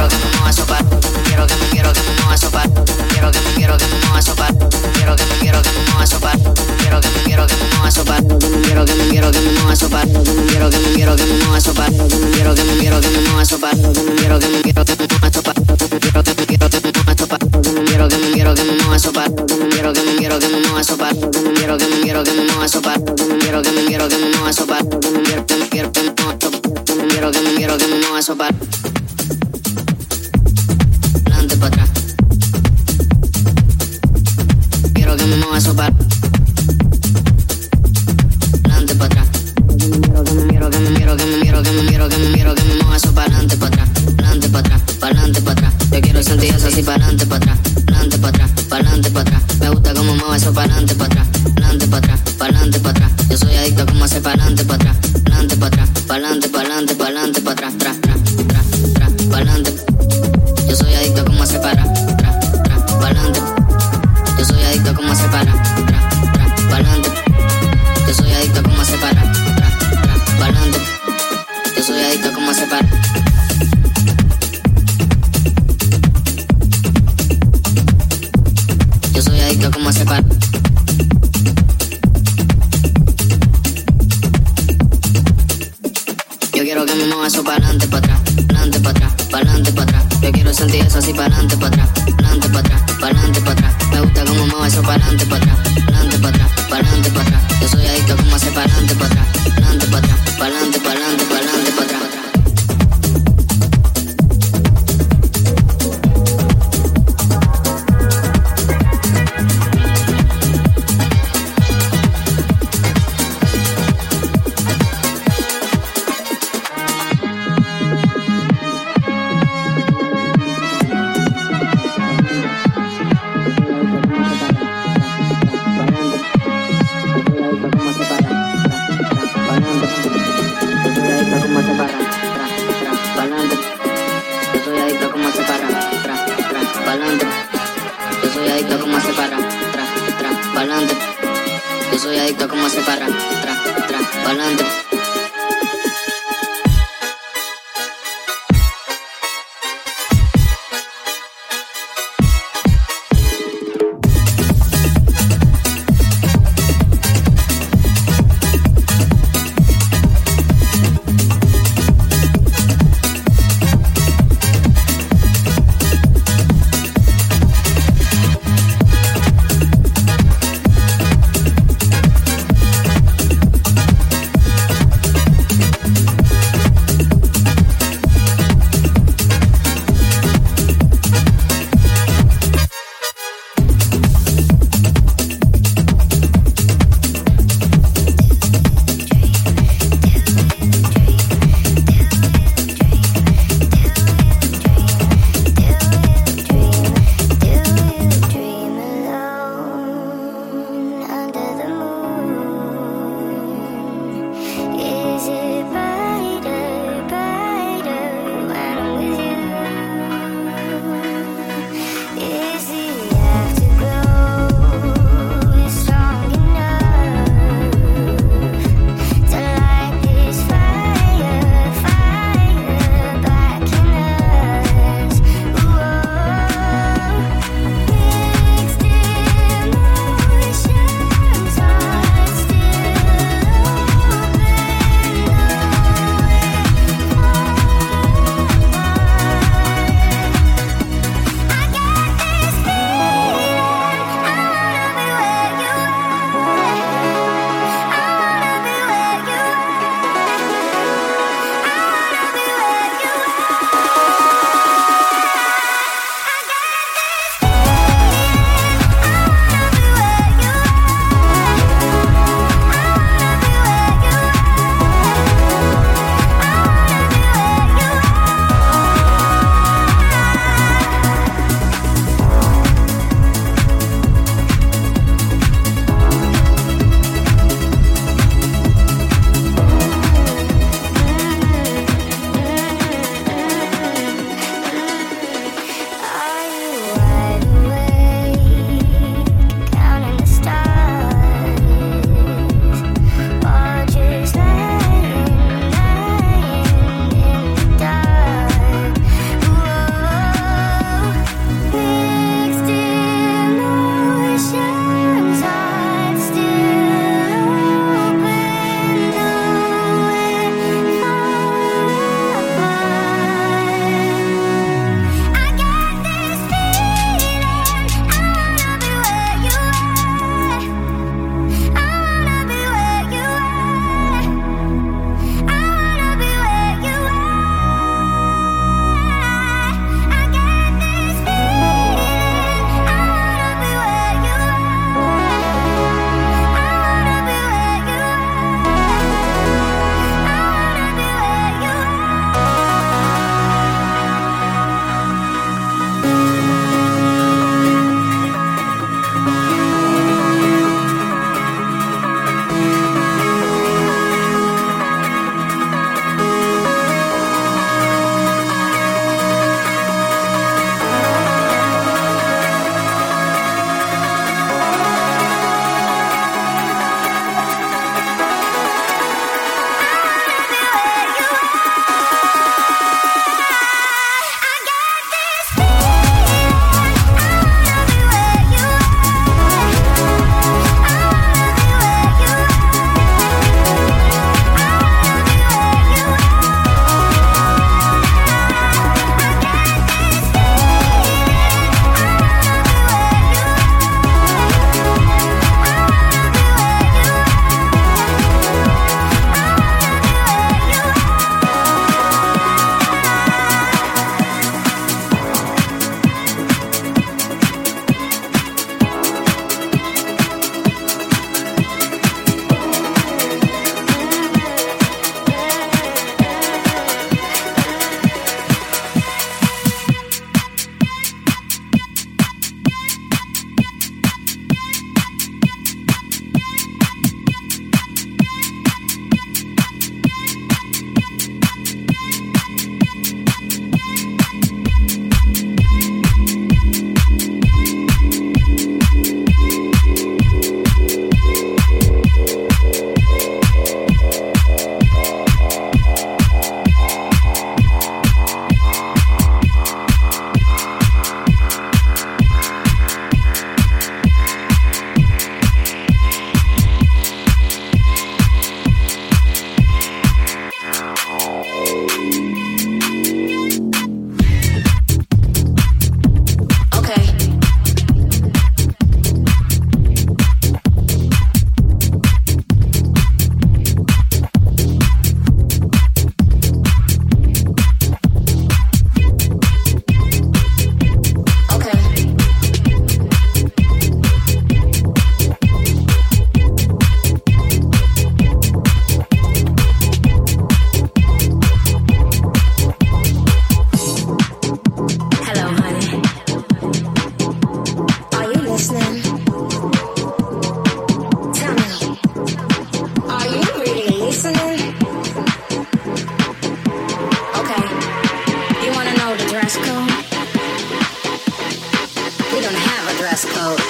quiero que me quiero que me quiero que me muevas sopa, quiero que me quiero que me muevas sopa, quiero que me quiero que me muevas sopa, quiero que me quiero que me muevas sopa, quiero que me quiero que me muevas sopa, quiero que me quiero que me muevas sopa, quiero que me quiero que me muevas sopa, quiero que me quiero que me sopa, quiero que me quiero que me sopa, quiero que me quiero que me sopa, quiero que me quiero que me sopa, quiero que me quiero que me sopa, quiero que me quiero que me sopa, quiero que me quiero que me quiero que me quiero que me muevas sopa. se parra, tra, tra, pa'lante. dress code.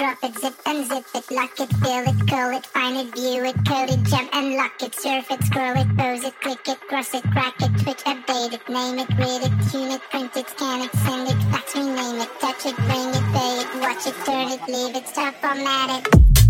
Drop it, zip and zip it, lock it, fill it, curl it, find it, view it, code it, jump and lock it, surf it, scroll it, pose it, click it, cross it, crack it, twitch, update it, name it, read it, tune it, print it, scan it, send it, fax, rename it, touch it, bring it, pay it, watch it, turn it, leave it, stop, format it.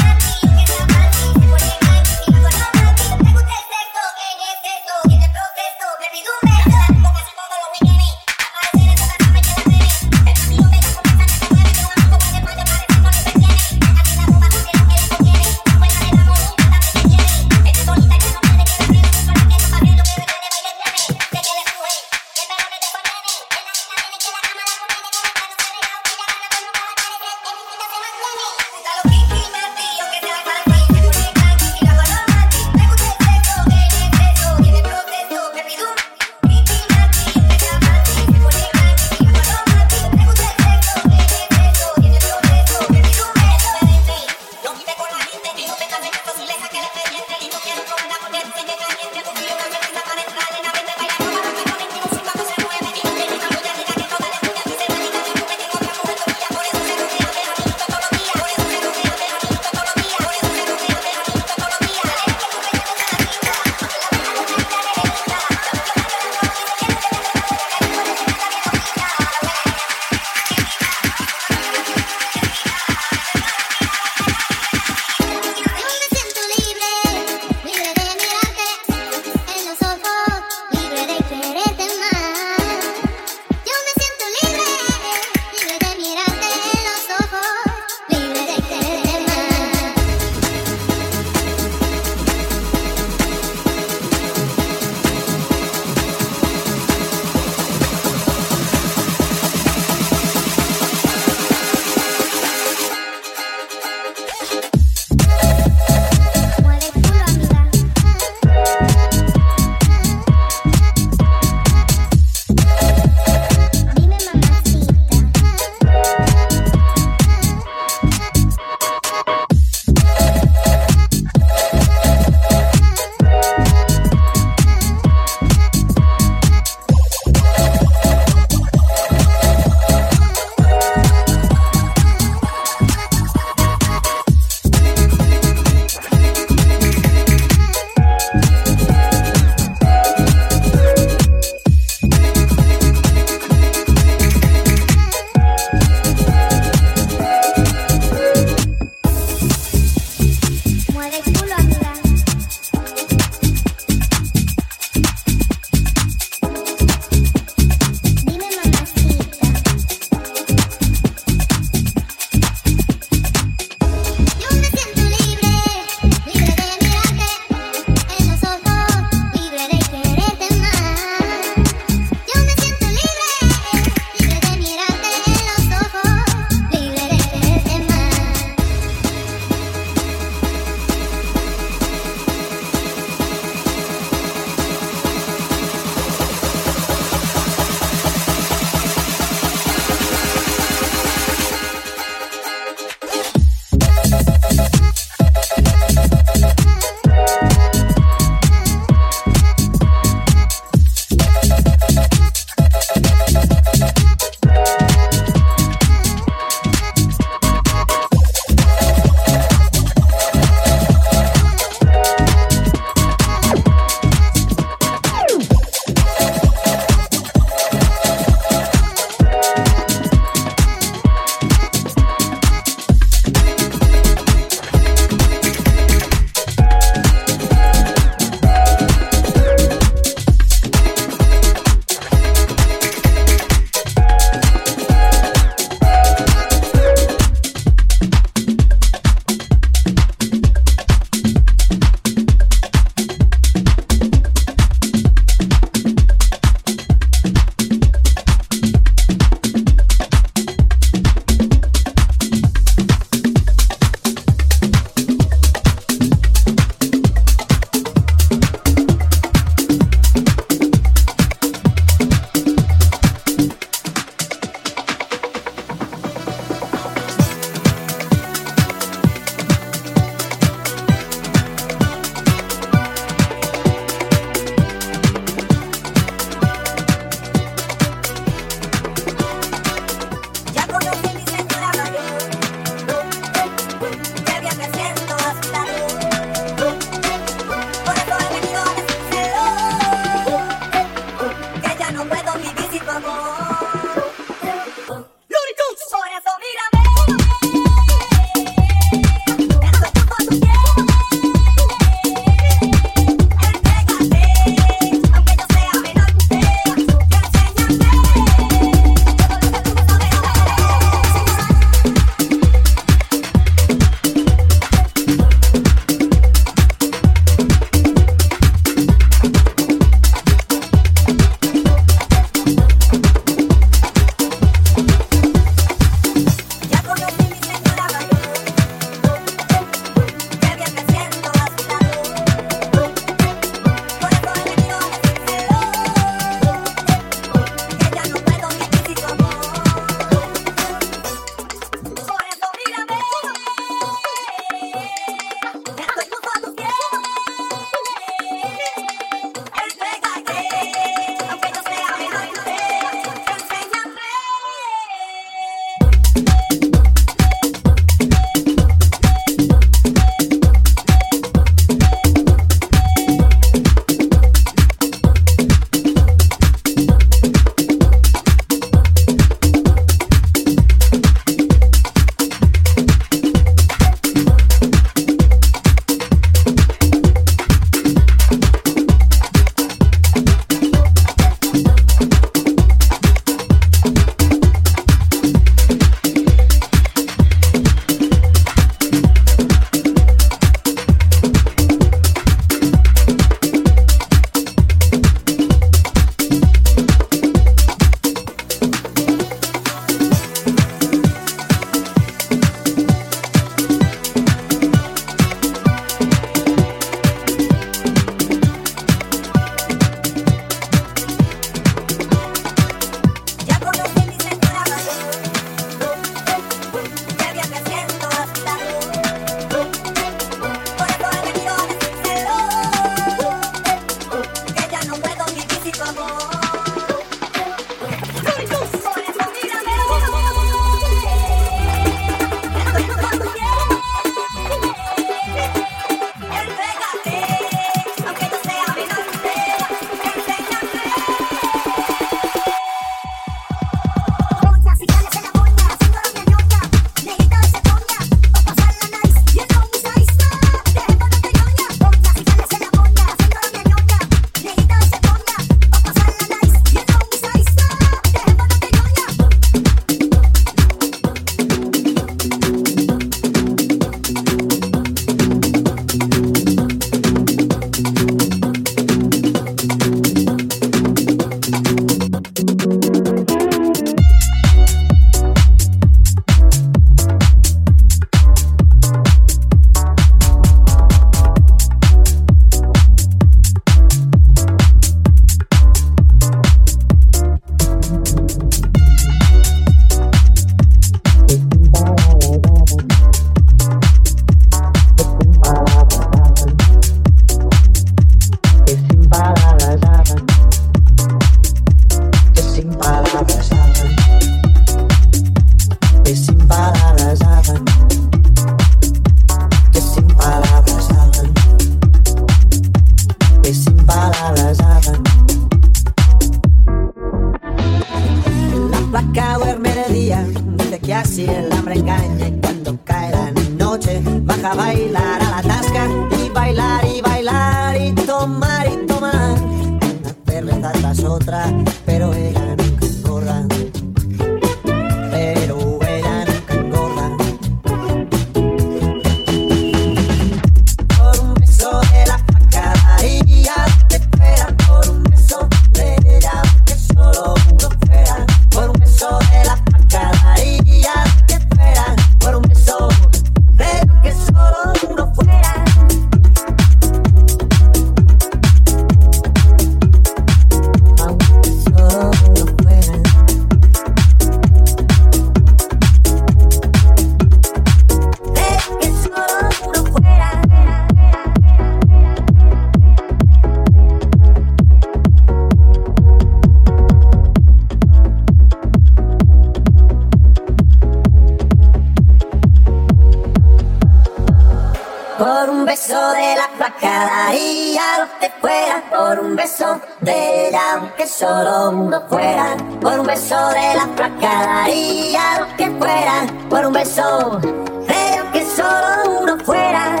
pagaría lo que fuera por un beso de ella, aunque solo uno fuera. Por un beso de la flacadaría lo que fuera, por un beso de ella, aunque solo uno fuera.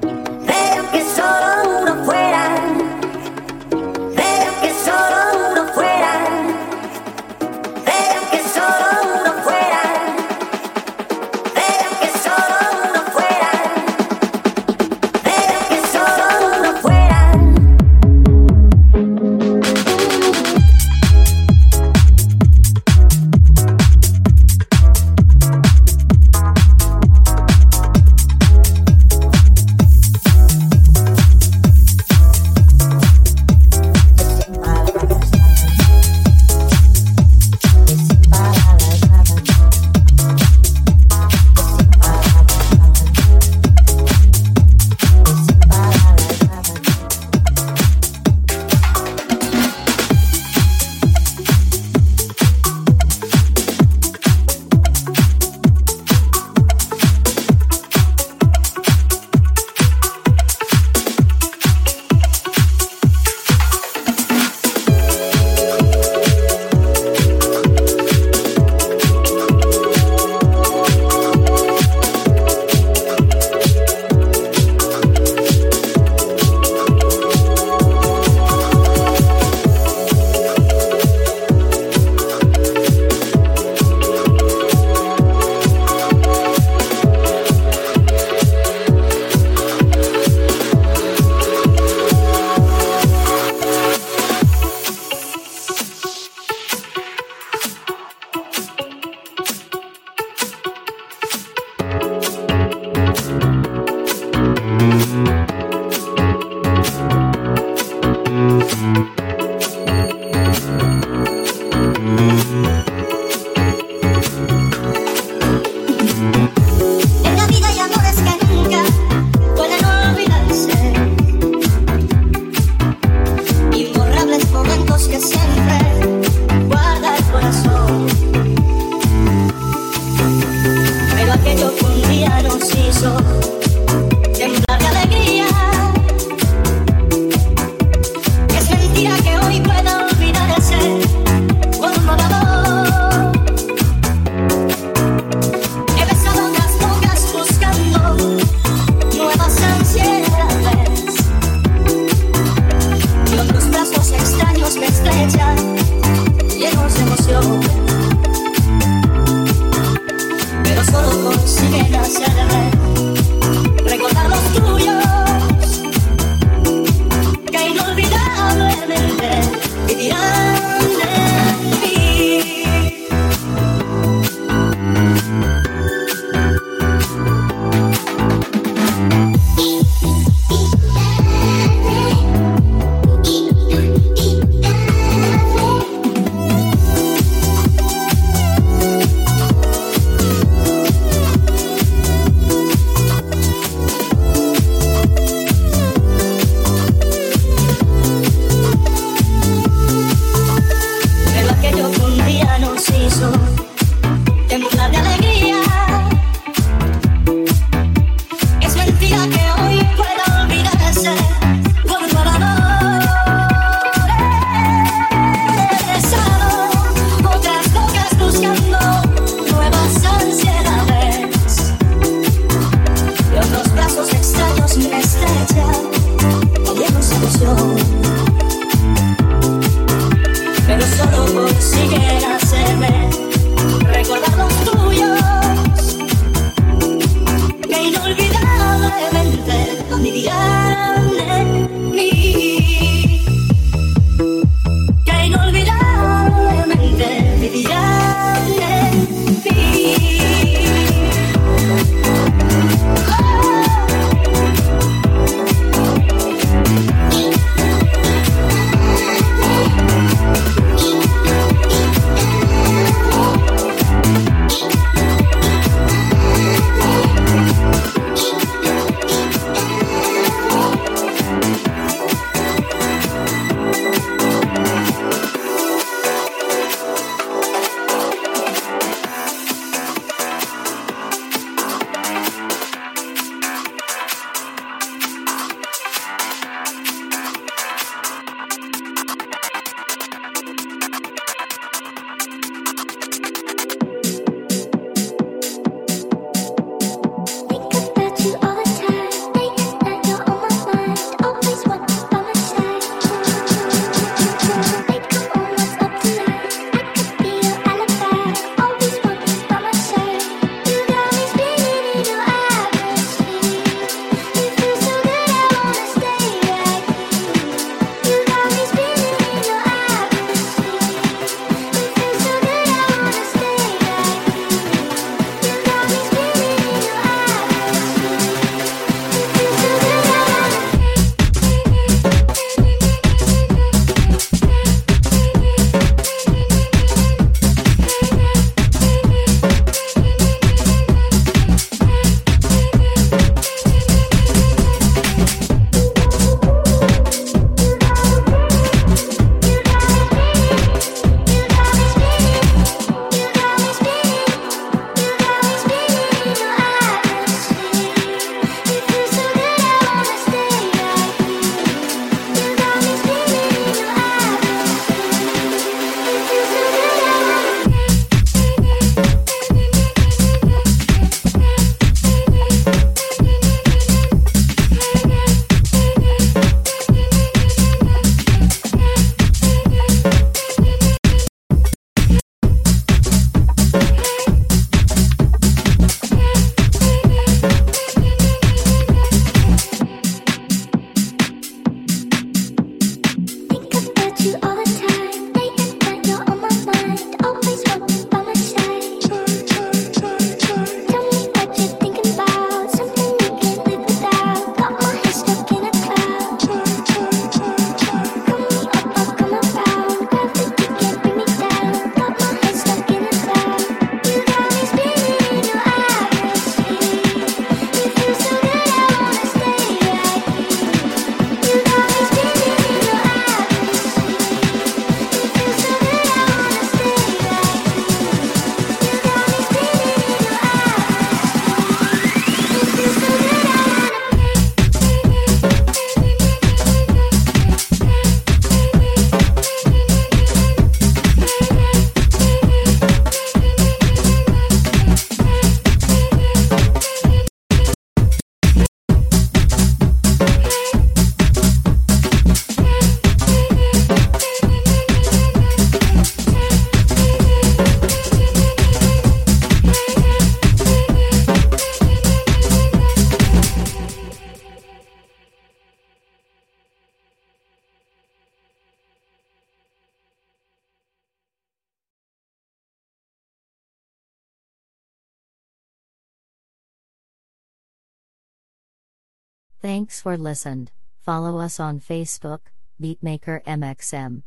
De ella, aunque solo Thanks for listened. Follow us on Facebook, Beatmaker MXM.